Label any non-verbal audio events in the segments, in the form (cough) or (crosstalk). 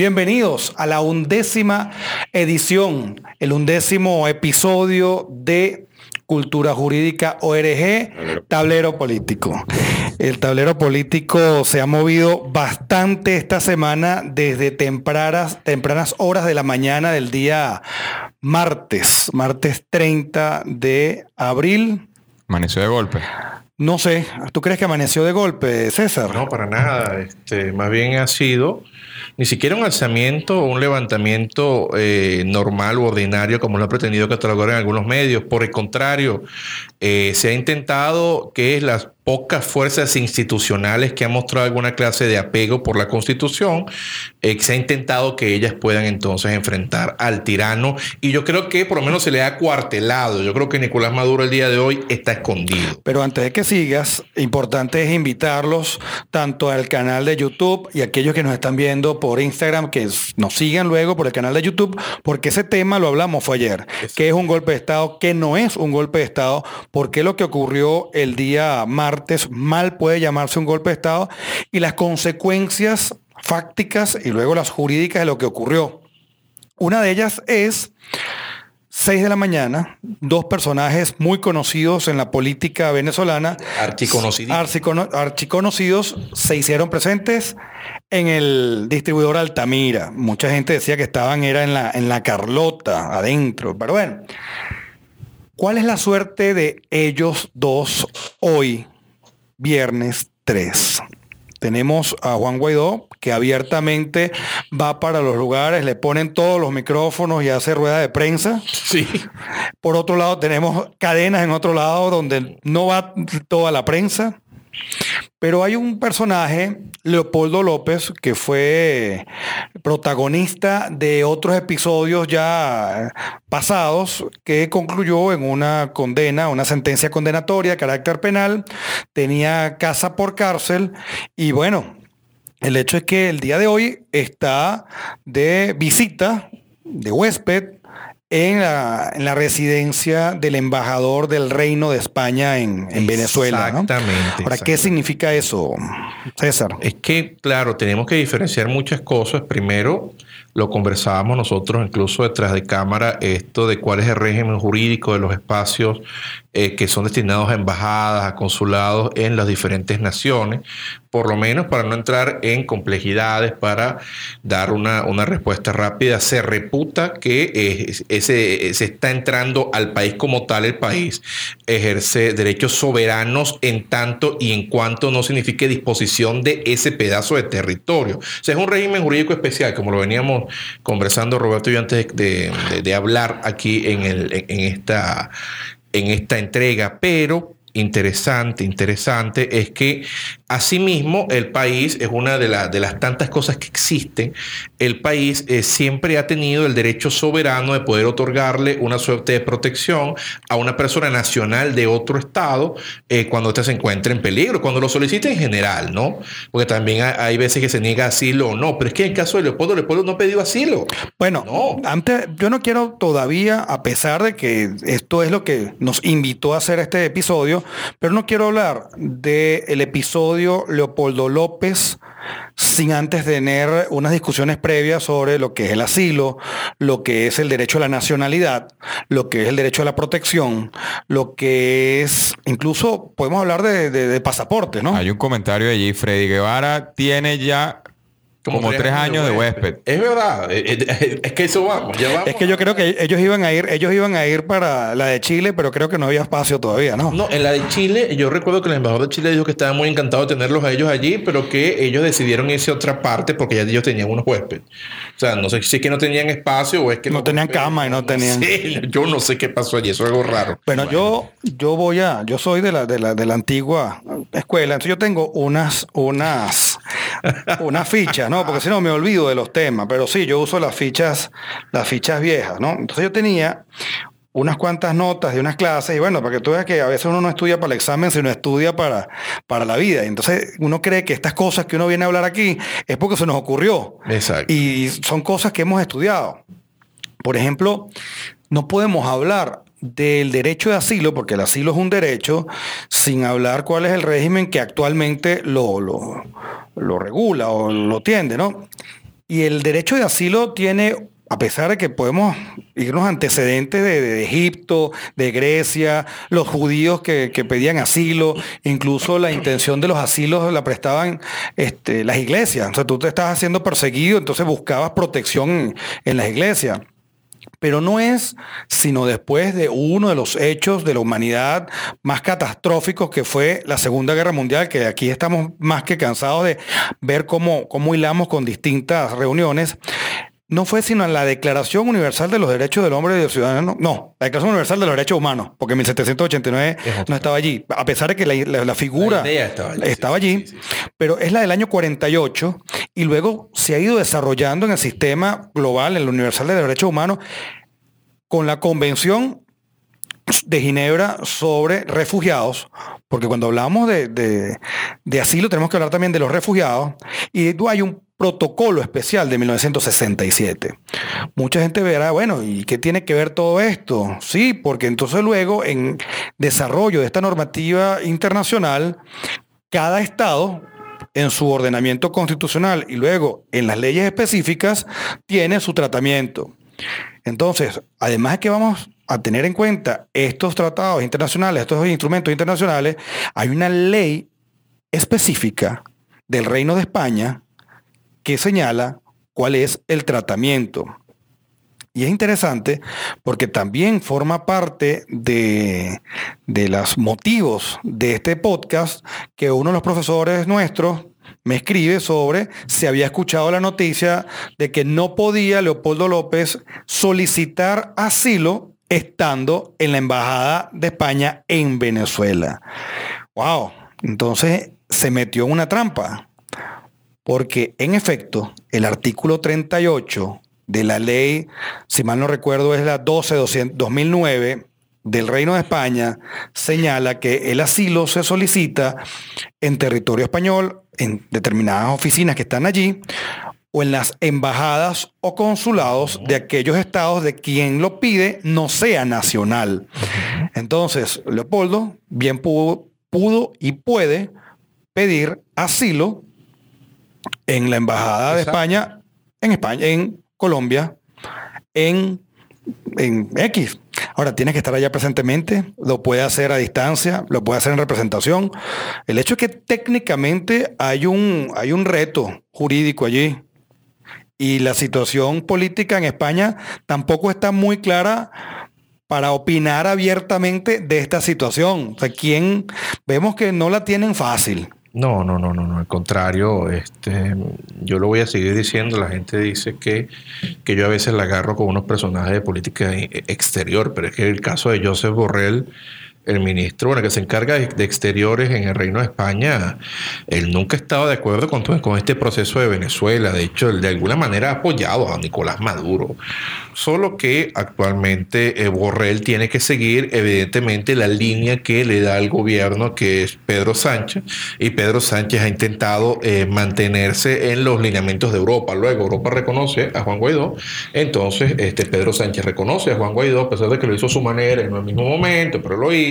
Bienvenidos a la undécima edición, el undécimo episodio de Cultura Jurídica ORG, Tablero Político. El tablero político se ha movido bastante esta semana desde tempranas, tempranas horas de la mañana del día martes, martes 30 de abril. Amaneció de golpe. No sé, ¿tú crees que amaneció de golpe, César? No, para nada. Este, más bien ha sido ni siquiera un alzamiento o un levantamiento eh, normal o ordinario como lo ha pretendido catalogar en algunos medios. Por el contrario, eh, se ha intentado que las pocas fuerzas institucionales que han mostrado alguna clase de apego por la Constitución, eh, se ha intentado que ellas puedan entonces enfrentar al tirano y yo creo que por lo menos se le ha cuartelado. Yo creo que Nicolás Maduro el día de hoy está escondido. Pero antes de que sigas, importante es invitarlos tanto al canal de YouTube y aquellos que nos están viendo por Instagram que nos sigan luego por el canal de YouTube, porque ese tema lo hablamos fue ayer, que es un golpe de Estado, que no es un golpe de Estado, porque lo que ocurrió el día martes mal puede llamarse un golpe de Estado y las consecuencias fácticas y luego las jurídicas de lo que ocurrió. Una de ellas es 6 de la mañana, dos personajes muy conocidos en la política venezolana, archiconocidos, se hicieron presentes en el distribuidor Altamira. Mucha gente decía que estaban era en la, en la Carlota, adentro, pero bueno. ¿Cuál es la suerte de ellos dos hoy viernes 3. Tenemos a Juan Guaidó, que abiertamente va para los lugares, le ponen todos los micrófonos y hace rueda de prensa. Sí. Por otro lado, tenemos cadenas en otro lado donde no va toda la prensa. Pero hay un personaje, Leopoldo López, que fue protagonista de otros episodios ya pasados, que concluyó en una condena, una sentencia condenatoria de carácter penal, tenía casa por cárcel y bueno, el hecho es que el día de hoy está de visita, de huésped, en la, residencia del embajador del Reino de España en, Venezuela. Exactamente. Ahora, ¿qué significa eso, César? Es que, claro, tenemos que diferenciar muchas cosas. Primero, lo conversábamos nosotros incluso detrás de cámara, esto de cuál es el régimen jurídico de los espacios eh, que son destinados a embajadas, a consulados en las diferentes naciones, por lo menos para no entrar en complejidades, para dar una, una respuesta rápida. Se reputa que ese, se está entrando al país como tal, el país ejerce derechos soberanos en tanto y en cuanto no signifique disposición de ese pedazo de territorio. O sea, es un régimen jurídico especial, como lo veníamos conversando Roberto y yo antes de, de, hablar aquí en, el, en, esta en esta entrega, pero interesante, interesante, es que asimismo el país es una de, de las tantas cosas que existen. El país eh, siempre ha tenido el derecho soberano de poder otorgarle una suerte de protección a una persona nacional de otro estado eh, cuando éste se encuentra en peligro, cuando lo solicita en general, ¿no? Porque también hay, veces que se niega asilo o no, pero es que en el caso de Leopoldo, Leopoldo no ha pedido asilo. Bueno, antes yo no quiero todavía, a pesar de que esto es lo que nos invitó a hacer este episodio, pero no quiero hablar del episodio Leopoldo López sin antes tener unas discusiones previas sobre lo que es el asilo, lo que es el derecho a la nacionalidad, lo que es el derecho a la protección, lo que es, incluso podemos hablar de, de, pasaportes, ¿no? Hay un comentario allí, Freddy Guevara tiene ya como, tres, años, de huésped. Es verdad, eh, eh, es que eso vamos, Es que yo creo que ellos iban a ir, ellos iban a ir para la de Chile, pero creo que no había espacio todavía, ¿no? No, en la de Chile, yo recuerdo que el embajador de Chile dijo que estaba muy encantado de tenerlos a ellos allí, pero que ellos decidieron irse a otra parte porque ya ellos tenían unos huéspedes. O sea, no sé si es que no tenían espacio o es que no, tenían cama y no tenían. Sí, yo no sé qué pasó allí, eso es algo raro. Bueno, yo, yo voy a, yo soy de la, de la, de la antigua escuela, entonces yo tengo unas, unas, unas fichas, ¿no? Porque si no me olvido de los temas, pero sí, yo uso las fichas, las fichas viejas, ¿no? Entonces yo tenía unas cuantas notas de unas clases y bueno, para que tú veas que a veces uno no estudia para el examen, sino estudia para, para la vida. Y entonces uno cree que estas cosas que uno viene a hablar aquí es porque se nos ocurrió. Exacto. Y son cosas que hemos estudiado. Por ejemplo, no podemos hablar del derecho de asilo, porque el asilo es un derecho, sin hablar cuál es el régimen que actualmente lo, lo, regula o lo tiende, ¿no? Y el derecho de asilo tiene a pesar de que podemos irnos antecedentes de, Egipto, de Grecia, los judíos que, pedían asilo, incluso la intención de los asilos la prestaban este, las iglesias. O sea, tú te estás haciendo perseguido, entonces buscabas protección en las iglesias. Pero no es sino después de uno de los hechos de la humanidad más catastróficos que fue la Segunda Guerra Mundial, que aquí estamos más que cansados de ver cómo, cómo hilamos con distintas reuniones no fue sino en la Declaración Universal de los Derechos del Hombre y del Ciudadano. No, la Declaración Universal de los Derechos Humanos, porque en 1789 no estaba allí, a pesar de que la, figura estaba allí, pero es la del año 48 y luego se ha ido desarrollando en el sistema global, en la Universal de los Derechos Humanos, con la Convención de Ginebra sobre refugiados, porque cuando hablamos de, de, asilo tenemos que hablar también de los refugiados, y hay un protocolo especial de 1967. Mucha gente verá, bueno, ¿y qué tiene que ver todo esto? Sí, porque entonces luego en desarrollo de esta normativa internacional, cada estado en su ordenamiento constitucional y luego en las leyes específicas tiene su tratamiento. Entonces, además de que vamos a tener en cuenta estos tratados internacionales, estos instrumentos internacionales, hay una ley específica del Reino de España que señala cuál es el tratamiento. Y es interesante porque también forma parte de, de los motivos de este podcast que uno de los profesores nuestros me escribe sobre si había escuchado la noticia de que no podía Leopoldo López solicitar asilo estando en la Embajada de España en Venezuela. ¡Wow! Entonces se metió en una trampa. Porque en efecto, el artículo 38 de la ley, si mal no recuerdo, es la 12-2009 del Reino de España, señala que el asilo se solicita en territorio español, en determinadas oficinas que están allí, o en las embajadas o consulados de aquellos estados de quien lo pide no sea nacional. Entonces, Leopoldo bien pudo, pudo y puede pedir asilo en la Embajada de España, en España, en Colombia, en, en X. Ahora, tiene que estar allá presentemente, lo puede hacer a distancia, lo puede hacer en representación. El hecho es que técnicamente hay un, hay un reto jurídico allí. Y la situación política en España tampoco está muy clara para opinar abiertamente de esta situación. O sea, ¿quién? Vemos que no la tienen fácil. No, no, no, no, no, al contrario, este, yo lo voy a seguir diciendo, la gente dice que, que yo a veces la agarro con unos personajes de política exterior, pero es que el caso de Joseph Borrell el ministro, bueno, que se encarga de, exteriores en el Reino de España, él nunca ha estado de acuerdo con, con este proceso de Venezuela. De hecho, él de alguna manera ha apoyado a Nicolás Maduro. Solo que actualmente eh, Borrell tiene que seguir, evidentemente, la línea que le da el gobierno, que es Pedro Sánchez. Y Pedro Sánchez ha intentado eh, mantenerse en los lineamientos de Europa. Luego, Europa reconoce a Juan Guaidó. Entonces, este, Pedro Sánchez reconoce a Juan Guaidó, a pesar de que lo hizo a su manera en el mismo momento, pero lo hizo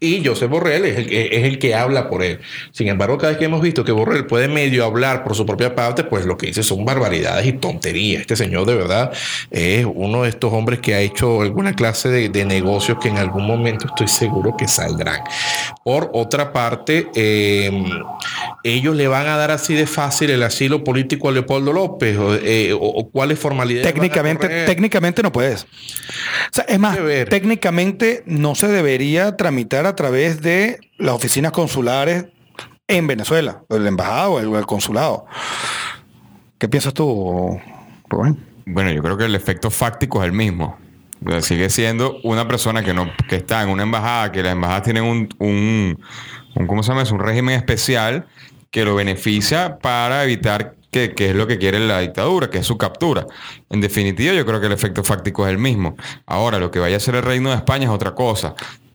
y José Borrell es el, que, es el que habla por él. Sin embargo, cada vez que hemos visto que Borrell puede medio hablar por su propia parte, pues lo que dice son barbaridades y tonterías. Este señor de verdad es uno de estos hombres que ha hecho alguna clase de, negocios que en algún momento estoy seguro que saldrán. Por otra parte, em, ellos le van a dar así de fácil el asilo político a Leopoldo López o, eh, cuáles formalidades. Técnicamente, técnicamente no puedes. es más, técnicamente no se debería tramitar a través de las oficinas consulares en Venezuela, el embajado o el, consulado. ¿Qué piensas tú, Rubén? Bueno, yo creo que el efecto fáctico es el mismo. sigue siendo una persona que no que está en una embajada, que las embajadas tienen un, un, un ¿cómo se llama? Es un régimen especial que lo beneficia para evitar que, que, es lo que quiere la dictadura, que es su captura. En definitiva, yo creo que el efecto fáctico es el mismo. Ahora, lo que vaya a ser el Reino de España es otra cosa.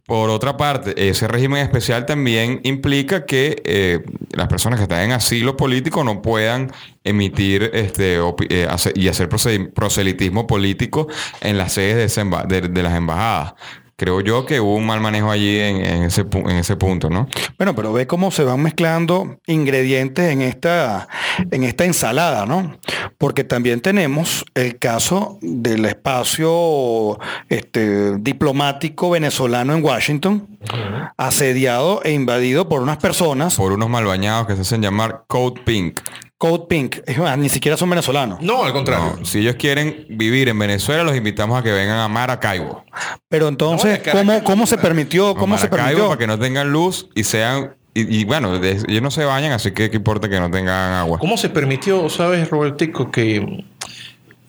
Por otra parte, ese régimen especial también implica que eh, las personas que están en asilo político no puedan emitir este, eh, y hacer proselitismo político en las sedes de, las embajadas. Creo yo que hubo un mal manejo allí en, en ese, pu- en ese punto, ¿no? Bueno, pero ve cómo se van mezclando ingredientes en esta, en esta ensalada, ¿no? Porque también tenemos el caso del espacio este, diplomático venezolano en Washington, asediado e invadido por unas personas, Por unos mal bañados que se hacen llamar Code Pink. Code Pink, ni siquiera son venezolanos. No, al contrario. No, si ellos quieren vivir en Venezuela, los invitamos a que vengan a Maracaibo. Pero entonces, No, ¿cómo, cómo se permitió? ¿Cómo se Maracaibo permitió? para que no tengan luz y sean... Y, y bueno, de- ellos no se bañan, así que qué importa que no tengan agua. ¿Cómo se permitió, sabes, Robertico, que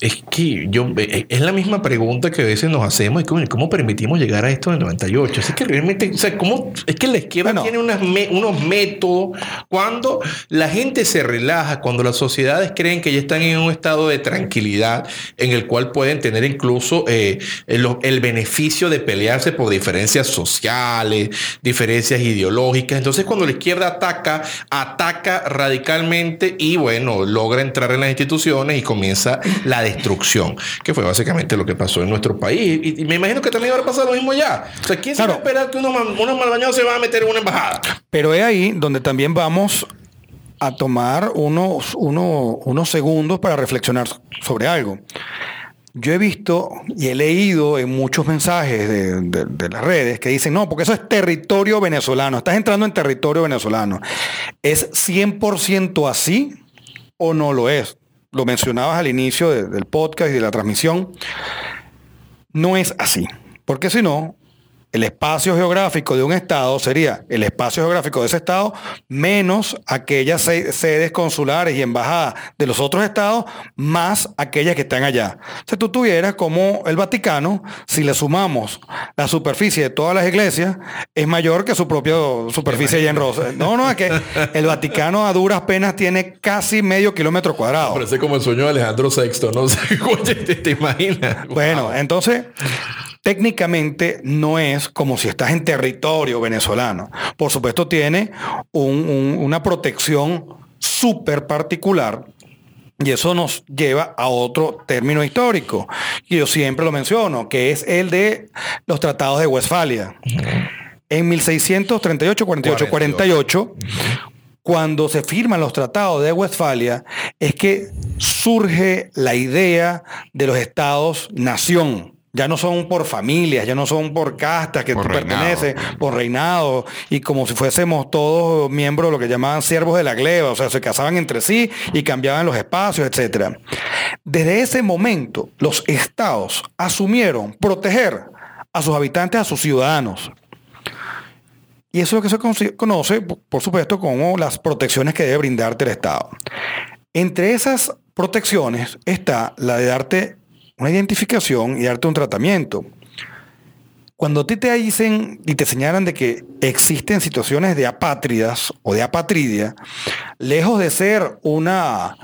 es que yo eh, es la misma pregunta que a veces nos hacemos cómo, cómo permitimos llegar a esto en el 98? Así que realmente, o sea, ¿cómo es que la izquierda Bueno. tiene unas me- unos métodos cuando la gente se relaja, cuando las sociedades creen que ya están en un estado de tranquilidad en el cual pueden tener incluso eh, el, el beneficio de pelearse por diferencias sociales, diferencias ideológicas. Entonces, cuando la izquierda ataca, ataca radicalmente y bueno, logra entrar en las instituciones y comienza la destrucción, que fue básicamente lo que pasó en nuestro país. Y, y me imagino que también va a pasar lo mismo allá. O sea, ¿quién Claro. se va a esperar que unos, unos malbañados se van a meter en una embajada? Pero es ahí donde también vamos a tomar unos, unos, unos segundos para reflexionar sobre algo. Yo he visto y he leído en muchos mensajes de, de- de las redes que dicen, no, porque eso es territorio venezolano, estás entrando en territorio venezolano. ¿Es 100% así o no lo es? Lo mencionabas al inicio de- del podcast y de la transmisión. No es así, porque si no, el espacio geográfico de un estado sería el espacio geográfico de ese estado menos aquellas se- sedes consulares y embajadas de los otros estados más aquellas que están allá. Si tú tuvieras como el Vaticano, si le sumamos la superficie de todas las iglesias, es mayor que su propia superficie allá en Rosa. No, no, es que el Vaticano a duras penas tiene casi medio kilómetro cuadrado. Parece como el sueño de Alejandro VI, ¿no? O (laughs) sea, oye, ¿te, te imaginas? Bueno, entonces, técnicamente no es como si estás en territorio venezolano. Por supuesto, tiene un- un- una protección súper particular. Y eso nos lleva a otro término histórico. Y yo siempre lo menciono, que es el de los tratados de Westfalia. En 1638, 48, 48, cuando se firman los tratados de Westfalia, es que surge la idea de los estados-nación. Ya no son por familias, ya no son por castas que Por tú reinado. perteneces, por reinado, y como si fuésemos todos miembros de lo que llamaban siervos de la gleba, o sea, se casaban entre sí y cambiaban los espacios, etc. Desde ese momento, los estados asumieron proteger a sus habitantes, a sus ciudadanos. Y eso es lo que se conoce, por supuesto, como las protecciones que debe brindarte el Estado. Entre esas protecciones está la de darte una identificación y darte un tratamiento. Cuando a ti te dicen y te señalan de que existen situaciones de apátridas o de apatridia, lejos de ser una,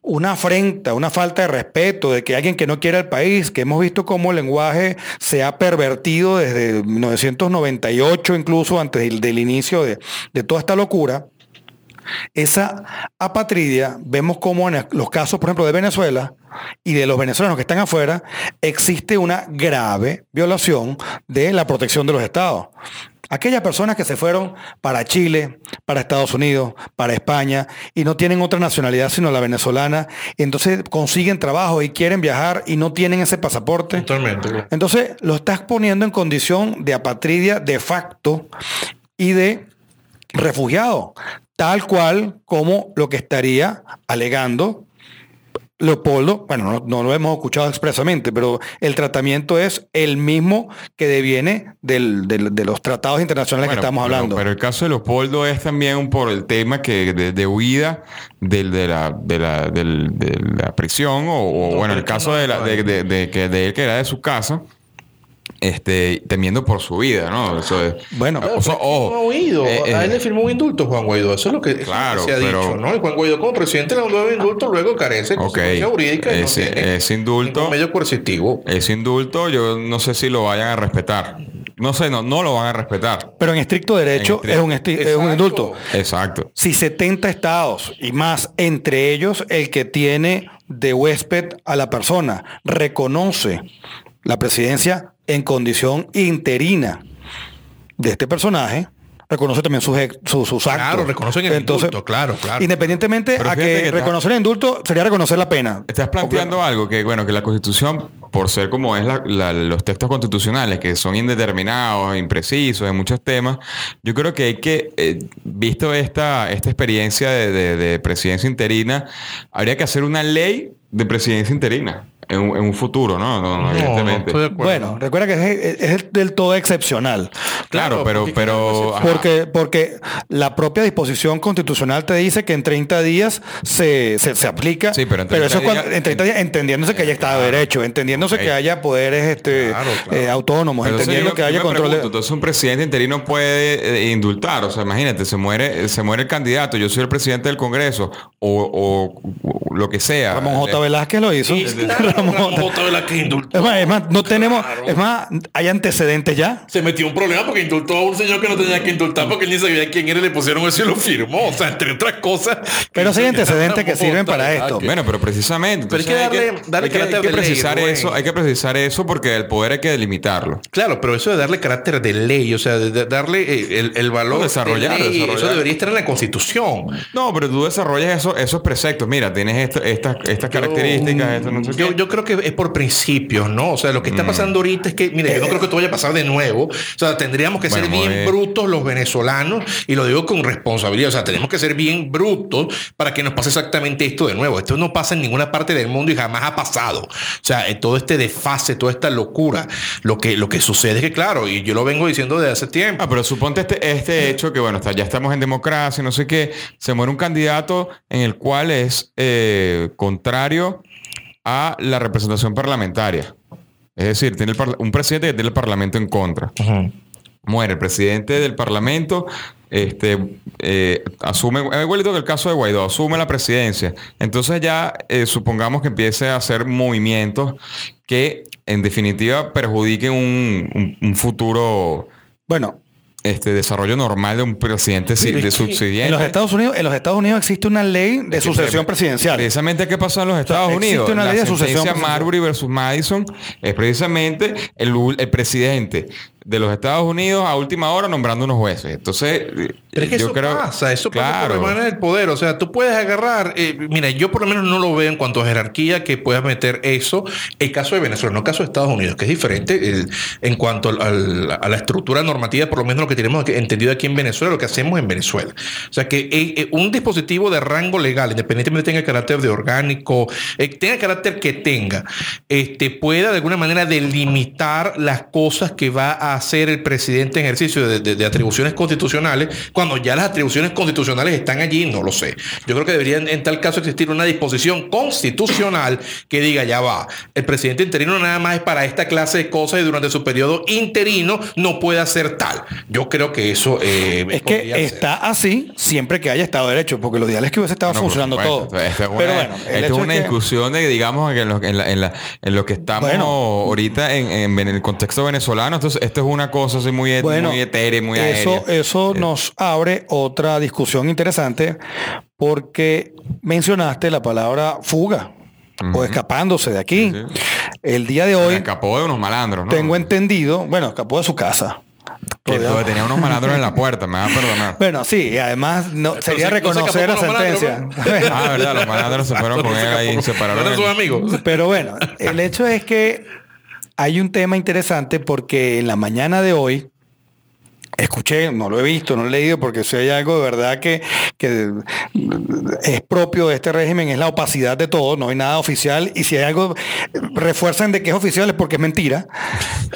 una afrenta, una falta de respeto, de que alguien que no quiere el país, que hemos visto cómo el lenguaje se ha pervertido desde 1998, incluso antes del, del inicio de, de toda esta locura, esa apatridia, vemos como en los casos, por ejemplo, de Venezuela y de los venezolanos que están afuera, existe una grave violación de la protección de los estados. Aquellas personas que se fueron para Chile, para Estados Unidos, para España y no tienen otra nacionalidad sino la venezolana, y entonces consiguen trabajo y quieren viajar y no tienen ese pasaporte. Totalmente. Entonces lo estás poniendo en condición de apatridia de facto y de refugiado, tal cual como lo que estaría alegando Leopoldo, bueno, no, no lo hemos escuchado expresamente, pero el tratamiento es el mismo que deviene del- del- de los tratados internacionales Bueno, que estamos hablando. Pero el caso de Leopoldo es también un por el tema que de, de huida del, de, la, de, la, del- de la prisión o, o, No, bueno, el caso no de, la- de, hay. de- de que de él que era de su casa, este, temiendo por su vida, ¿no? Eso es- Bueno, o sea, no ojo, ha oído. eh, eh, a él le firmó un indulto Juan Guaidó. Eso es lo que, eso es lo que Claro, se ha pero- dicho, ¿no? Y Juan Guaidó como presidente le mandó un indulto, luego carece de Ok, consecuencia jurídica. y no tiene ese indulto- medio coercitivo. ese indulto yo no sé si lo vayan a respetar. No sé, no, no lo van a respetar. pero en estricto derecho En estricto- es, un, es un indulto. Exacto. Si 70 estados y más, entre ellos el que tiene de huésped a la persona, reconoce la presidencia en condición interina de este personaje, reconoce también sus, sus, sus actos. Claro, reconocen el indulto, claro, claro. Independientemente Pero a que, que reconocer el indulto sería reconocer la pena. Estás planteando algo que, bueno, que la Constitución, por ser como es la- la- los textos constitucionales, que son indeterminados, imprecisos en muchos temas, yo creo que hay que, eh, visto esta, esta experiencia de, de- de presidencia interina, habría que hacer una ley de presidencia interina en, un- en un futuro, ¿no? Evidentemente. estoy de acuerdo. Bueno, recuerda que es, es del todo excepcional. claro, claro, pero, porque pero. Porque, porque la propia disposición constitucional te dice que en 30 días se, se, se aplica. Sí, pero en eso 30 es cuando- días- en 30 días, entendiéndose que haya Estado de Derecho, entendiéndose que haya poderes este, Claro, claro. eh, autónomos, Pero entendiendo que haya control. de- entonces un presidente interino puede eh, indultar, o sea, imagínate, se muere, se muere el candidato, yo soy el presidente del Congreso o, o- o lo que sea. Ramón J. Eh, Velázquez lo hizo. Sí, claro, Indultó. Es más, es más, no tenemos, es más, hay antecedentes ya. Se metió un problema porque indultó a un señor que no tenía que indultar porque él ni sabía quién era y le pusieron eso y lo firmó. O sea, entre otras cosas. Pero sí hay (laughs) antecedentes que sirven para esto. Bueno, pero precisamente. Pero hay que darle- darle hay que, hay carácter que de ley, precisar eso, hay que precisar eso porque el poder hay que delimitarlo. Claro, pero eso de darle carácter de ley, o sea, de, darle eh, el, el valor No, desarrollar, de ley, desarrollar. eso debería estar en la Constitución. No, pero tú desarrollas eso, esos preceptos. Mira, tienes esto- estas, estas características, esto no sé Yo, qué. yo creo que es por principios, ¿no? O sea, lo que Mm. está pasando ahorita es que, mira, yo no creo que esto vaya a pasar de nuevo. O sea, tendríamos que ser bien eh. brutos los venezolanos, y lo digo con responsabilidad. O sea, tenemos que ser bien brutos para que nos pase exactamente esto de nuevo. Esto no pasa en ninguna parte del mundo y jamás ha pasado. O sea, en todo este desfase, toda esta locura, lo que, lo que sucede es que, claro, y yo lo vengo diciendo desde hace tiempo. Ah, pero suponte este, este hecho que, bueno, está, ya estamos en democracia, no sé qué, se muere un candidato en el cual es eh, contrario a la representación parlamentaria. Es decir, tiene el un presidente que tiene el parlamento en contra. Muere el presidente del parlamento, este, eh, asume, igualito que el caso de Guaidó, asume la presidencia. Entonces ya eh, supongamos que empiece a hacer movimientos que en definitiva perjudiquen un, un- un futuro Bueno, este, desarrollo normal de un presidente de que subsidiente. en los Estados Unidos, en los Estados Unidos existe una ley de sucesión presidencial. Precisamente qué pasó en los Estados existe Unidos. una la ley de sucesión. Marbury versus Madison es precisamente el, el presidente de los Estados Unidos a última hora nombrando unos jueces. Entonces, Pero es que yo eso creo, pasa, eso pasa claro. por hermana del poder. O sea, tú puedes agarrar, eh, mira, yo por lo menos no lo veo en cuanto a jerarquía que puedas meter eso. El caso de Venezuela, no el caso de Estados Unidos, que es diferente el- en cuanto al- al- a la estructura normativa, por lo menos lo que tenemos entendido aquí en Venezuela, lo que hacemos en Venezuela. O sea, que eh, eh, un dispositivo de rango legal, independientemente tenga carácter de orgánico, eh, tenga el carácter que tenga, este, pueda de alguna manera delimitar las cosas que va a hacer el presidente en ejercicio de, de- de atribuciones constitucionales, cuando ya las atribuciones constitucionales están allí, no lo sé. Yo creo que debería en, en tal caso existir una disposición constitucional que diga, ya va, el presidente interino nada más es para esta clase de cosas y durante su periodo interino no puede hacer tal. Yo creo que eso... eh, Es que ser. está así siempre que haya Estado de Derecho, porque lo ideal es que hubiese estado No, funcionando supuesto. todo. Esta es una, Pero bueno, el esta es una es que- discusión de, digamos, que en lo, en la- en la- en lo que estamos Bueno. ahorita en, en- en el contexto venezolano. Entonces, esto es una cosa así muy, et- Bueno, muy etérea, muy eso, aérea. eso nos abre otra discusión interesante porque mencionaste la palabra fuga o escapándose de aquí. Sí, sí. El día de Se hoy escapó de unos malandros, ¿no? tengo entendido, bueno, escapó de su casa. Que tenía unos malandros en la puerta, me va a perdonar. (laughs) Bueno, sí, y además no, sería no se reconocer la sentencia. (laughs) Ah, verdad, los malandros se fueron (laughs) con él ahí, se pararon. Pero bueno, el hecho es que hay un tema interesante porque en la mañana de hoy escuché, no lo he visto, no lo he leído, porque si hay algo de verdad que, que es propio de este régimen es la opacidad de todo, no hay nada oficial y si hay algo refuerzan de que es oficial es porque es mentira. (laughs)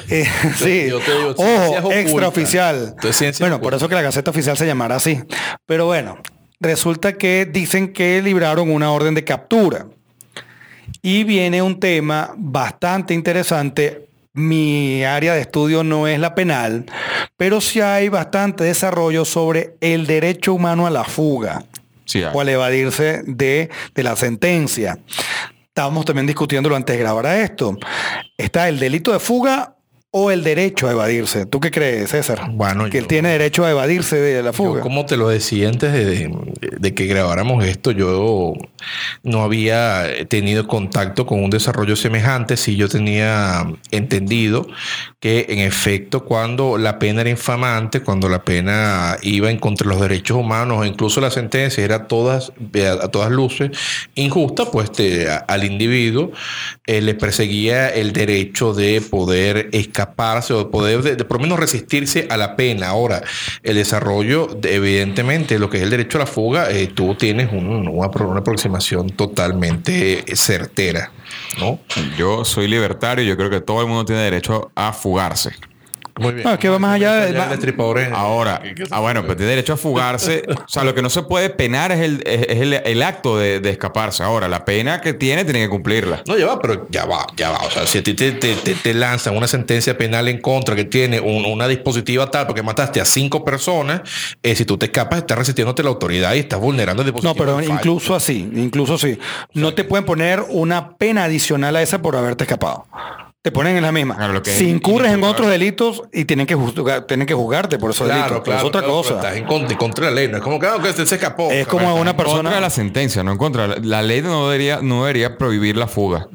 Eh, sí, Yo te digo, ciencias ojo, extraoficial. Bueno, por eso que la Gaceta Oficial se llamará así. Pero bueno, resulta que dicen que libraron una orden de captura. Y viene un tema bastante interesante. Mi área de estudio no es la penal, pero sí hay bastante desarrollo sobre el derecho humano a la fuga Sí, o al evadirse de, de la sentencia. Estábamos también discutiéndolo antes de grabar a esto. Está el delito de fuga o el derecho a evadirse. ¿Tú qué crees, César? Bueno, que él tiene derecho a evadirse de la fuga. Yo, como te lo decía antes de, de- de que grabáramos esto, yo no había tenido contacto con un desarrollo semejante. Sí, yo tenía entendido que, en efecto, cuando la pena era infamante, cuando la pena iba en contra de los derechos humanos, o incluso la sentencia era a todas, a todas luces injusta, pues te- al individuo eh, le perseguía el derecho de poder escaparse o de poder, de, por lo menos resistirse a la pena. Ahora, el desarrollo, de- evidentemente, lo que es el derecho a la fuga, eh, tú tienes un- una, una aproximación totalmente certera, ¿no? Yo soy libertario yo creo que todo el mundo tiene derecho a fugarse. Muy bien. No, es que va más allá de- es- Ahora, ah, bueno, pero tiene derecho a fugarse. (laughs) O sea, lo que no se puede penar es el, es, el, el acto de, de escaparse. Ahora, la pena que tiene, tiene que cumplirla. No, ya va, pero ya va, ya va. O sea, si a ti te, te, te- te lanzan una sentencia penal en contra que tiene un- una dispositiva tal porque mataste a cinco personas, eh, si tú te escapas, estás resistiéndote a la autoridad y estás vulnerando el No, dispositivo. pero de fallo. incluso así, incluso así. No te pueden poner una pena adicional a esa por haberte escapado. Te ponen en la misma. Claro, lo que si incurres en otros delitos y tienen que, juzgar- tienen que juzgarte por esos Claro, delitos. claro. es otra cosa. Estás en contra, contra la ley. No es como que, que se, escapó. Es como una En contra de persona. la sentencia, no en contra. La, la ley no debería, no debería prohibir la fuga.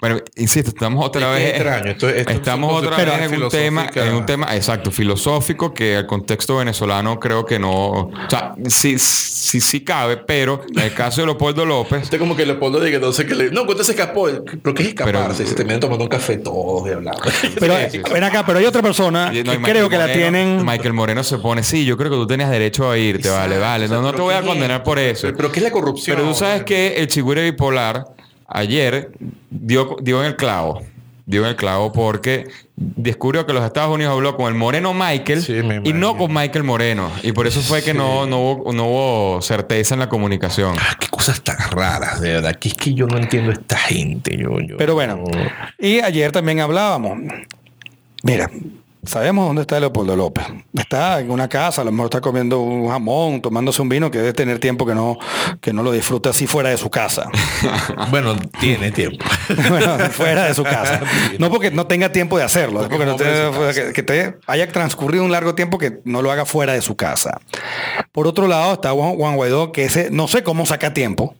Bueno, insisto, estamos otra vez. es extraño. Esto- esto estamos otra vez en un tema, en un tema, exacto, filosófico que al contexto venezolano creo que no. O sea, sí, sí, sí cabe, pero en el caso de Leopoldo López, Usted como que Leopoldo diga, entonces que le... No, que usted se escapó. ¿Pero qué es escaparse? Pero- se terminan tomando un café todos y hablando. Pero (laughs) Sí, sí, sí. ven acá, pero hay otra persona no, que creo Michael que la tienen. Michael Moreno se pone, sí, yo creo que tú tenías derecho a irte, vale, vale. No, no te voy a condenar por eso. Pero ¿qué es la corrupción? Pero tú sabes que el chigüire bipolar ayer dio, dio en el clavo. Dio en el clavo porque descubrió que los Estados Unidos habló con el Moreno Michael Sí, y no con Michael Moreno. Y por eso fue que no, no, hubo, no hubo certeza en la comunicación. Ah, qué cosas tan raras, de verdad. Que es que yo no entiendo a esta gente. Yo, yo- Pero bueno, y ayer también hablábamos. Mira, sabemos dónde está Leopoldo López. Está en una casa, a lo mejor está comiendo un jamón, tomándose un vino que debe tener tiempo que no, que no lo disfruta así fuera de su casa. (laughs) Bueno, tiene tiempo. (laughs) bueno, fuera de su casa. (laughs) No porque no tenga tiempo de hacerlo, porque no que, que te haya transcurrido un largo tiempo que no lo haga fuera de su casa. Por otro lado está Juan, Juan Guaidó, que ese no sé cómo saca tiempo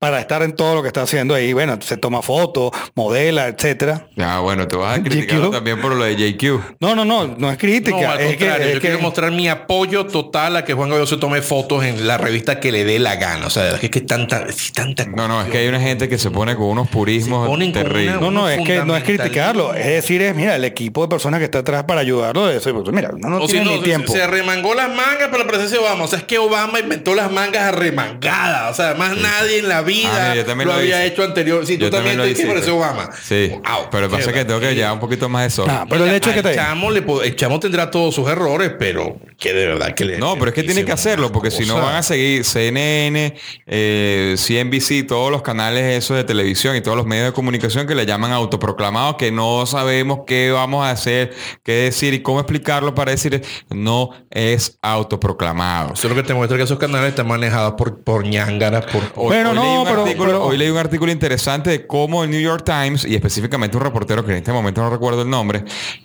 para estar en todo lo que está haciendo ahí. Bueno, se toma fotos, modela, etcétera. Ya, bueno, te vas a criticar también por lo de JQ. No, no, no, no es crítica. No, al es que, contrario, es yo que- quiero mostrar mi apoyo total a que Juan Guaidó se tome fotos en la revista que le dé la gana. O sea, es que es tanta, sí, tanta No, no, es que hay una gente que se pone con unos purismos terribles. una- no, no, es que no es criticarlo. Es decir, es, mira, el equipo de personas que está atrás para ayudarlo. de eso, pues, mira, no, no O si tiene no, ni tiempo. Se, remangó las mangas para la presencia de Obama. O sea, es que Obama inventó las mangas arremangadas. O sea, más nadie en la vida Ah, mira, yo también lo, lo había hice. hecho anterior. Sí, tú Yo también también lo te hice. parece Obama. Sí, Wow, pero pasa que tengo que barbaridad. llevar un poquito más de sol. Ah, pero el hecho es que te... Chamo, le, po- el Chamo tendrá todos sus errores, pero que de verdad que le. No, pero es que tiene que hacerlo, porque si no van a seguir CNN, eh, CNBC, todos los canales esos de televisión y todos los medios de comunicación que le llaman autoproclamados, que no sabemos qué vamos a hacer, qué decir y cómo explicarlo para decir, no es autoproclamado. Eso es lo que te muestra que esos canales están manejados por, por ñángaras, por. No, leí un pero- artículo, pero- hoy leí un artículo interesante de cómo el New York Times, y específicamente un reportero que en este momento no recuerdo el nombre,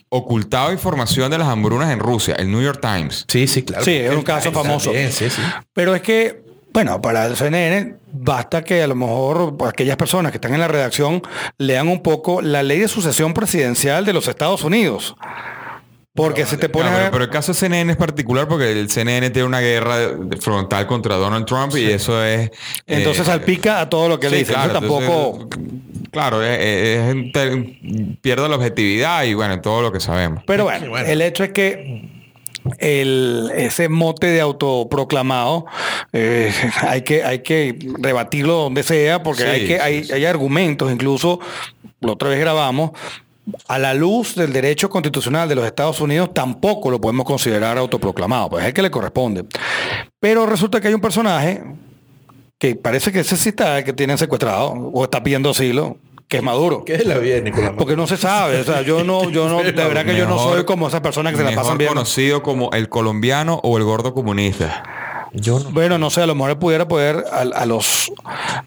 ocultaba información de las hambrunas en Rusia, el New York Times. Sí, sí, claro. Sí, es un caso famoso. bien, sí, sí. Pero es que, bueno, para el CNN basta que a lo mejor aquellas personas que están en la redacción lean un poco la ley de sucesión presidencial de los Estados Unidos. Porque si te No, a pero, el caso de CNN es particular porque el CNN tiene una guerra frontal contra Donald Trump y eso es... entonces eh, salpica a todo lo que sí, le dicen. claro, tampoco... entonces, claro, es- es- es- te- pierde la objetividad y bueno, todo lo que sabemos. Pero bueno, bueno. el hecho es que el, ese mote de autoproclamado eh, (laughs) hay, que, hay que rebatirlo donde sea porque Sí, hay, que, hay, hay argumentos, incluso la otra vez grabamos, a la luz del derecho constitucional de los Estados Unidos tampoco lo podemos considerar autoproclamado, pues es el que le corresponde. Pero resulta que hay un personaje que parece que ese sí está, que tienen secuestrado o está pidiendo asilo, que es Maduro. ¿Qué es la vida, Nicolás? Porque no se sabe, o sea, yo no, yo no, (laughs) de verdad que yo no soy como esas personas que se la pasan bien. conocido como el colombiano o el gordo comunista. Yo no. Bueno, no sé, a lo mejor él pudiera poder, a, a los,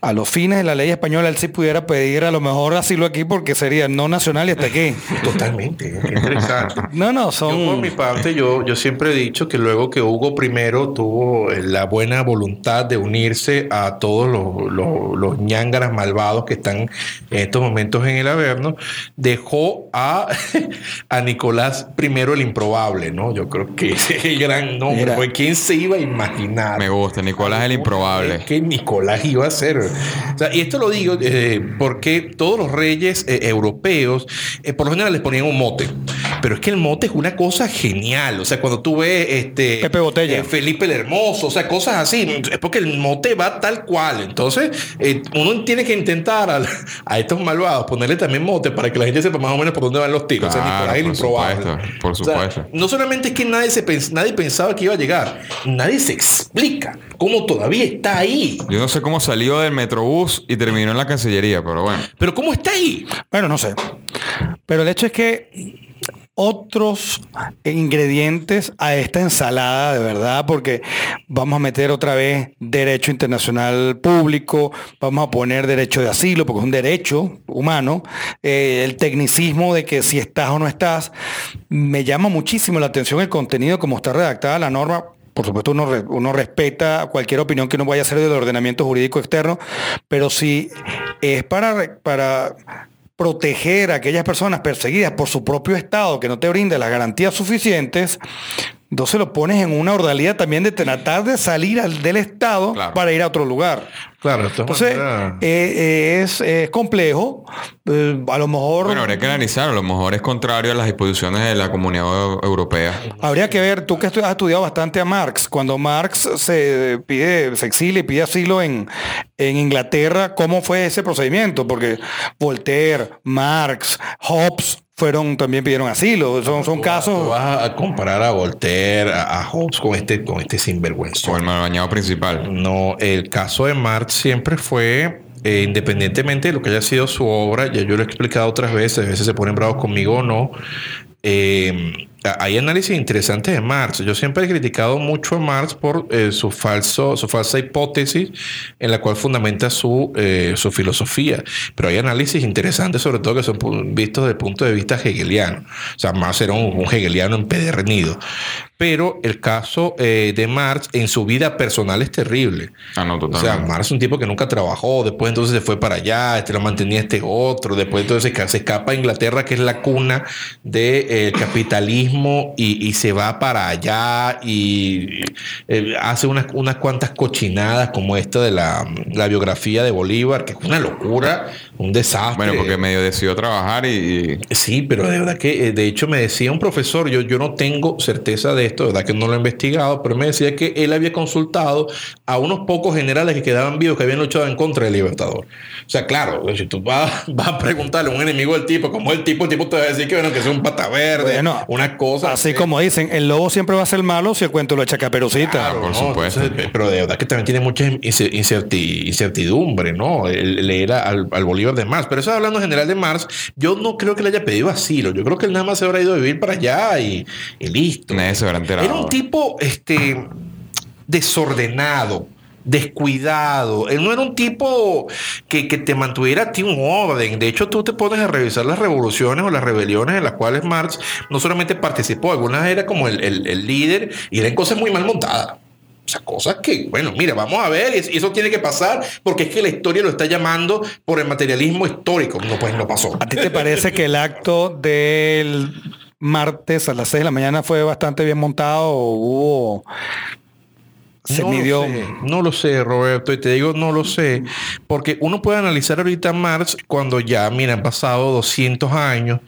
a los fines de la ley española, él sí pudiera pedir a lo mejor asilo aquí porque sería no nacional y hasta aquí. (laughs) Totalmente, qué interesante. No, no, Yo, por son... mi parte, yo, yo siempre he dicho que luego que Hugo primero tuvo eh, la buena voluntad de unirse a todos los, los, los ñángaras malvados que están en estos momentos en el Averno, dejó a, (laughs) a Nicolás primero el improbable, ¿no? Yo creo que ese es (laughs) el gran nombre. Mira. ¿Quién se iba a imaginar? Me gusta. Nicolás el improbable. que Nicolás iba a ser. O sea, y esto lo digo eh, porque todos los reyes eh, europeos, eh, por lo general les ponían un mote. Pero es que el mote es una cosa genial. O sea, cuando tú ves este, Pepe Botella. eh, Felipe el Hermoso, o sea, cosas así, es porque el mote va tal cual. Entonces, eh, uno tiene que intentar a, estos malvados ponerle también mote para que la gente sepa más o menos por dónde van los tiros. o sea, Claro, el por improbable. supuesto, por O sea, supuesto. no solamente es que nadie, se pens- nadie pensaba que iba a llegar, nadie se explica cómo todavía está ahí. Yo no sé cómo salió del Metrobús y terminó en la Cancillería, pero bueno. Pero ¿cómo está ahí? Bueno, no sé. Pero el hecho es que otros ingredientes a esta ensalada, de verdad, porque vamos a meter otra vez derecho internacional público, vamos a poner derecho de asilo, porque es un derecho humano, eh, el tecnicismo de que si estás o no estás, me llama muchísimo la atención el contenido como está redactada la norma, por supuesto, uno, uno respeta cualquier opinión que uno vaya a hacer del ordenamiento jurídico externo, pero si es para, para proteger a aquellas personas perseguidas por su propio Estado que no te brinda las garantías suficientes, entonces lo pones en una ordalía también de tratar de salir al- del Estado Claro. para ir a otro lugar. Claro, Entonces, eh, eh, es, es complejo. eh, a lo mejor Bueno, habría que analizar. A lo mejor es contrario a las disposiciones de la Comunidad Eu- Europea. Habría que ver, tú que has estudiado bastante a Marx, cuando Marx se pide, se exilia y pide asilo en, en Inglaterra, ¿cómo fue ese procedimiento? Porque Voltaire, Marx, Hobbes fueron, también pidieron asilo. Son, son Tú casos. vas a comparar a Voltaire, a, a Hobbes con este, con este sinvergüenza. Con el mal bañado principal. No, el caso de Marx siempre fue, eh, independientemente de lo que haya sido su obra, ya yo lo he explicado otras veces, a veces se ponen bravos conmigo o no. eh, hay análisis interesantes de Marx. Yo siempre he criticado mucho a Marx por eh, su, falso, su falsa hipótesis en la cual fundamenta su, eh, su filosofía. Pero hay análisis interesantes, sobre todo que son vistos desde el punto de vista hegeliano. O sea, Marx era un, un hegeliano empedernido. Pero el caso eh, de Marx en su vida personal es terrible. Ah, no, O sea. Marx es un tipo que nunca trabajó, después entonces se fue para allá, este lo mantenía este otro, después entonces se, se escapa a Inglaterra, que es la cuna del capitalismo, y, se va para allá y eh, hace unas, unas cuantas cochinadas como esta de la, la biografía de Bolívar, que es una locura, un desastre. Bueno, porque medio decidió trabajar y, y- Sí, pero de verdad que, eh, de hecho, me decía un profesor, yo, yo no tengo certeza de esto, de verdad que no lo he investigado, pero me decía que él había consultado a unos pocos generales que quedaban vivos que habían luchado en contra del Libertador. O sea, claro, si tú vas, (laughs) vas a preguntarle a un enemigo del tipo, como el tipo, el tipo te va a decir que, bueno, que es un pata verde, Bueno, una cosa. Así como dicen, el lobo siempre va a ser malo si el cuento lo echa caperucita. Claro, por ¿no? supuesto. Entonces, pero de verdad que también tiene mucha incer- incerti- incertidumbre, ¿no? El leer al, al Bolívar de Marx. Pero eso hablando en general de Marx, yo no creo que le haya pedido asilo. Yo creo que él nada más se habrá ido a vivir para allá y, y listo. nadie se habrá enterado. Era un tipo este, desordenado, descuidado. Él no era un tipo que, que te mantuviera a ti un orden. De hecho, tú te pones a revisar las revoluciones o las rebeliones en las cuales Marx no solamente participó, algunas era como el, el- el líder y eran cosas muy mal montadas. O sea, cosas que, bueno, mira, vamos a ver, y eso- tiene que pasar porque es que la historia lo está llamando por el materialismo histórico. No, pues no pasó. ¿A ti te parece que el acto del martes a las 6 de la mañana fue bastante bien montado o hubo... Se no midió... Lo sé, no lo sé, Roberto, y te digo no lo sé, porque uno puede analizar ahorita Marx cuando ya, mira, han pasado 200 años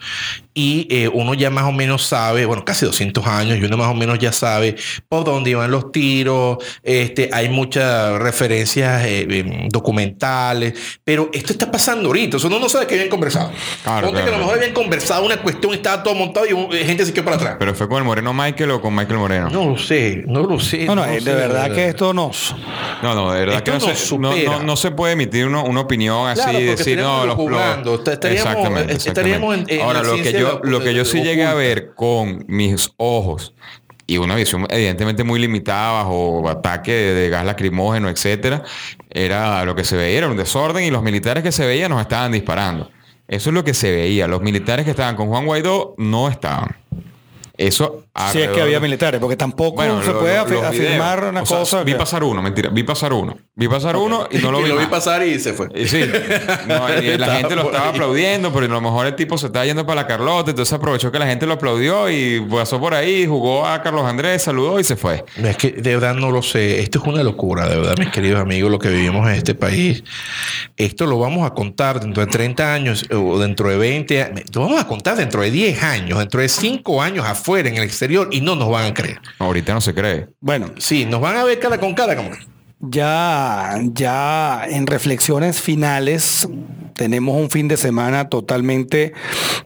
y eh, uno ya más o menos sabe, bueno, casi 200 años, y uno más o menos ya sabe por dónde iban los tiros, este, hay muchas referencias eh, eh, documentales, pero esto está pasando ahorita, o sea, uno no sabe que habían conversado. Claro, Ponte que a lo mejor habían conversado una cuestión, estaba todo montado y un- eh, gente se quedó para atrás. Pero fue con el Moreno Michael o con Michael Moreno. no lo sé, no lo sé. No, no, no sé, de verdad que esto nos... No, no, de verdad Esto que no, nos se, no, supera. no- no se puede emitir uno- una opinión así Claro, decir, no, los jugando, estaríamos- exactamente, estaríamos en- exactamente. en Ahora, lo que yo, lo- que yo sí llegué a ver con mis ojos y una visión evidentemente muy limitada bajo ataque de, de gas lacrimógeno, etcétera, era lo que se veía, era un desorden y los militares que se veían nos estaban disparando. Eso es lo que se veía. Los militares que estaban con Juan Guaidó no estaban. Eso Si es que alrededor había militares, porque tampoco Bueno, se lo- puede lo- afirmar una O sea, cosa. Vi que- pasar uno, mentira. Vi pasar uno. Vi pasar uno y no (laughs) lo Y vi. lo vi más. pasar y se fue. Y sí, no, y (laughs) la gente lo estaba ahí. aplaudiendo, pero a lo mejor el tipo se estaba yendo para la Carlota, entonces aprovechó que la gente lo aplaudió y pasó por ahí, jugó a Carlos Andrés, saludó y se fue. Es que de verdad no lo sé. Esto es una locura, de verdad, mis queridos amigos, lo que vivimos en este país. Esto lo vamos a contar dentro de 30 años o dentro de 20 años. Lo vamos a contar dentro de 10 años, dentro de 5 años afuera, en el exterior, y no nos van a creer. Ahorita no se cree. Bueno, Sí, nos van a ver cara con cara, como que, ya, ya en reflexiones finales tenemos un fin de semana totalmente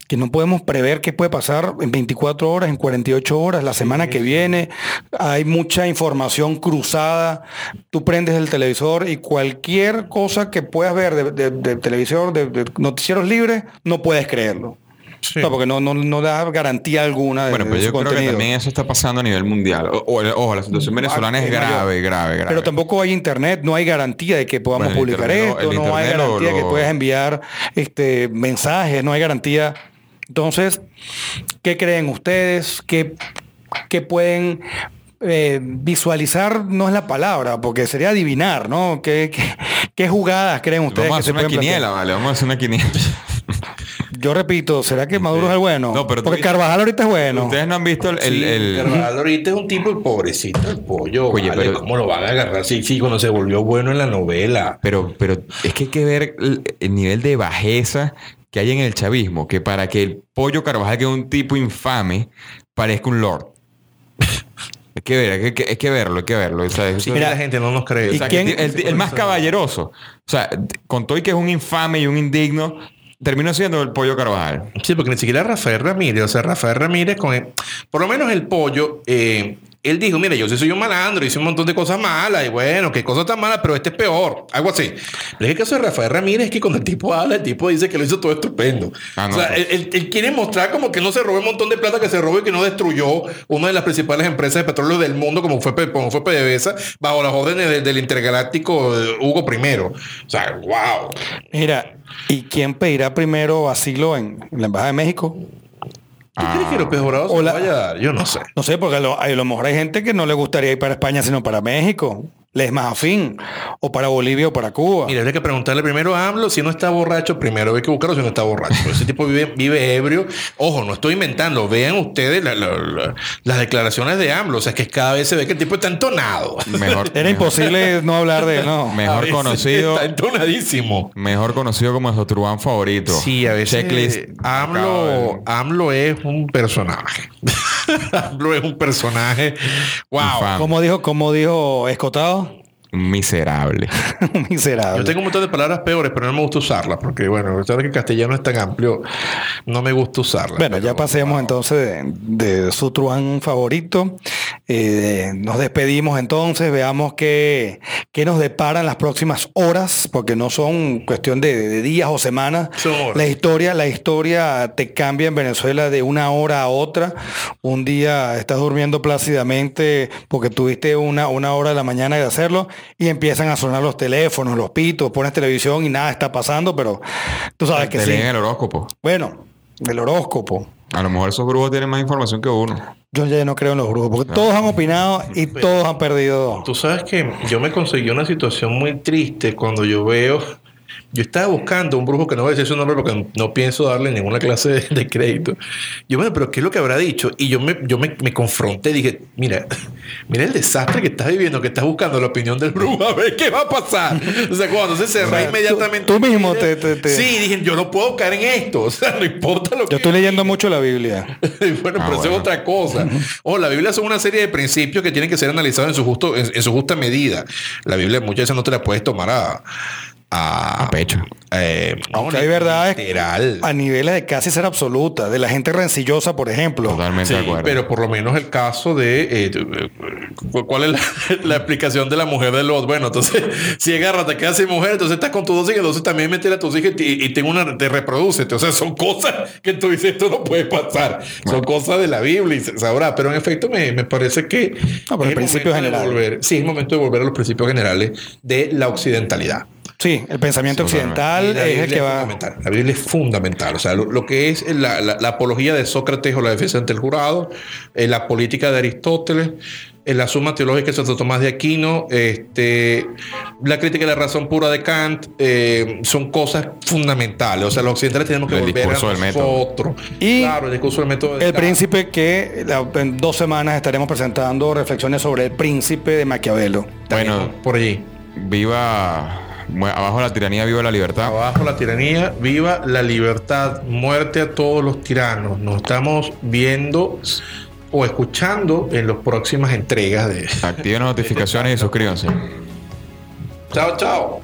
que no podemos prever qué puede pasar en 24 horas, en 48 horas, la semana que viene. Hay mucha información cruzada. Tú prendes el televisor y cualquier cosa que puedas ver de, de- de televisor, de, de noticieros libres, no puedes creerlo. Sí. No, porque no, no, no da garantía alguna de, Bueno, de pero yo creo que también eso está pasando a nivel mundial. Ojo, la situación venezolana es grave, grave, grave. Pero tampoco hay internet, no hay garantía de que podamos Bueno, publicar internet esto, no hay lo- garantía que lo- puedas enviar este mensajes, no hay garantía. Entonces, ¿qué creen ustedes? ¿Qué, qué pueden eh, visualizar? No es la palabra, porque sería adivinar, ¿no? ¿Qué, qué, qué jugadas creen ustedes Vamos a que se una plantear? quiniela, vale. Vamos a hacer una quiniela. Yo repito, ¿será que Maduro es el bueno? No, pero porque Carvajal ahorita es bueno. Ustedes no han visto el... el- Sí, el- Carvajal ahorita es un tipo el pobrecito, el pollo. Oye, vale, pero- ¿Cómo lo van a agarrar? Sí, sí, cuando se volvió bueno en la novela. Pero, pero es que hay que ver el, el nivel de bajeza que hay en el chavismo, que para que el pollo Carvajal, que es un tipo infame, parezca un lord. (laughs) hay que ver, hay que, hay que verlo, hay que verlo. o sea, Sí, Mira, la gente no nos cree. ¿y o sea, que quién- el, el- el más caballeroso. O sea, con todo y que es un infame y un indigno, terminó siendo el pollo Carvajal. Sí, porque ni siquiera Rafael Ramírez, o sea, Rafael Ramírez con el- por lo menos el pollo, eh, él dijo, mira, yo sí soy un malandro, hice un montón de cosas malas, y bueno, qué cosas tan malas, pero este es peor, algo así. Pero es que el caso de Rafael Ramírez es que cuando el tipo habla, el tipo dice que lo hizo todo estupendo. Ah, no, o sea, pues. él, quiere mostrar como que no se robó un montón de plata que se robó y que no destruyó una de las principales empresas de petróleo del mundo, como fue, como fue PDVSA, bajo las órdenes de- del intergaláctico eh, Hugo I. O sea, wow. Mira, ¿y quién pedirá primero asilo en la Embajada de México? ¿Tú crees que López Obrador se Hola. lo vaya a dar? Yo no sé. No sé, porque a lo, a lo mejor hay gente que no le gustaría ir para España, sino para México. Le es más afín. O para Bolivia o para Cuba. Mira, habría que preguntarle primero a AMLO si no está borracho. Primero hay que buscarlo si no está borracho. Ese tipo vive, vive ebrio. Ojo, no estoy inventando. Vean ustedes la- la- la- las declaraciones de AMLO. O sea, es que cada vez se ve que el tipo está entonado. Mejor, (laughs) Era imposible no hablar de él, ¿no? Mejor conocido, Está entonadísimo. mejor conocido como su truán favorito. Sí, a veces Checklist. AMLO, AMLO es un personaje. (laughs) AMLO es un personaje. Wow. Como dijo, como dijo Escotado, Miserable. (laughs) miserable. Yo tengo un montón de palabras peores, pero no me gusta usarlas. Porque, bueno, sabes que el castellano es tan amplio. No me gusta usarlas. Bueno, ya pasemos wow. entonces de, de su truán favorito. Eh, nos despedimos entonces, veamos qué, qué nos deparan las próximas horas, porque no son cuestión de, de días o semanas. Son horas. La historia, la historia te cambia en Venezuela de una hora a otra. Un día estás durmiendo plácidamente porque tuviste una, una hora de la mañana de hacerlo y empiezan a sonar los teléfonos, los pitos, pones televisión y nada está pasando, pero tú sabes que Te sí. leen el horóscopo. Bueno, el horóscopo. A lo mejor esos brujos tienen más información que uno. Yo ya no creo en los grupos, porque todos han opinado y todos han perdido. Tú sabes que yo me conseguí una situación muy triste cuando yo veo. Yo estaba buscando un brujo que no voy a decir su nombre porque no pienso darle ninguna clase de, de crédito. Yo, bueno, pero ¿qué es lo que habrá dicho? Y yo me, yo me, me confronté. Dije, mira, (laughs) mira el desastre que estás viviendo, que estás buscando la opinión del brujo. A ver qué va a pasar. O sea, cuando se cerró O sea, inmediatamente. tú- tú mismo te- te- te- Sí, dije, yo no puedo caer en esto. (laughs) O sea, no importa lo que. Yo estoy leyendo mucho la Biblia. (laughs) Bueno, Ah, pero eso es otra cosa. O la Biblia son una serie de principios que tienen que ser analizados en su justo, en, en su justa medida. La Biblia muchas veces no te la puedes tomar a, a, A pecho. eh, Aunque hay verdades literal. a niveles de casi ser absoluta, de la gente rencillosa, por ejemplo. Totalmente de acuerdo. pero por lo menos el caso de eh, eh, cuál es la, (laughs) la explicación de la mujer de los bueno entonces (laughs) si agarras te quedas sin mujer entonces estás con tus dos hijas entonces también meter a tus hijas y, y tengo una te reproduce o sea son cosas que tú dices esto no puede pasar son cosas de la Biblia y se sabrá pero en efecto me, me parece que No, pero es el principio momento de general. volver- sí es momento de volver a los principios generales de la occidentalidad Sí, el pensamiento Sí, occidental la es el Biblia que va. fundamental. La Biblia es fundamental. O sea, lo, lo que es la, la- la apología de Sócrates o la defensa ante el jurado, eh, la política de Aristóteles, eh, la suma teológica de Santo Tomás de Aquino, este, la crítica de la razón pura de Kant, eh, son cosas fundamentales. O sea, los occidentales tenemos que El volver a nosotros. Y claro, el discurso del método. de El Kant. príncipe que la- en dos semanas estaremos presentando reflexiones sobre el príncipe de Maquiavelo. bueno, Por allí. viva. Abajo la tiranía, viva la libertad. Abajo la tiranía, viva la libertad, muerte a todos los tiranos. Nos estamos viendo o escuchando en las próximas entregas de... Activen las notificaciones y suscríbanse. Chao, chao.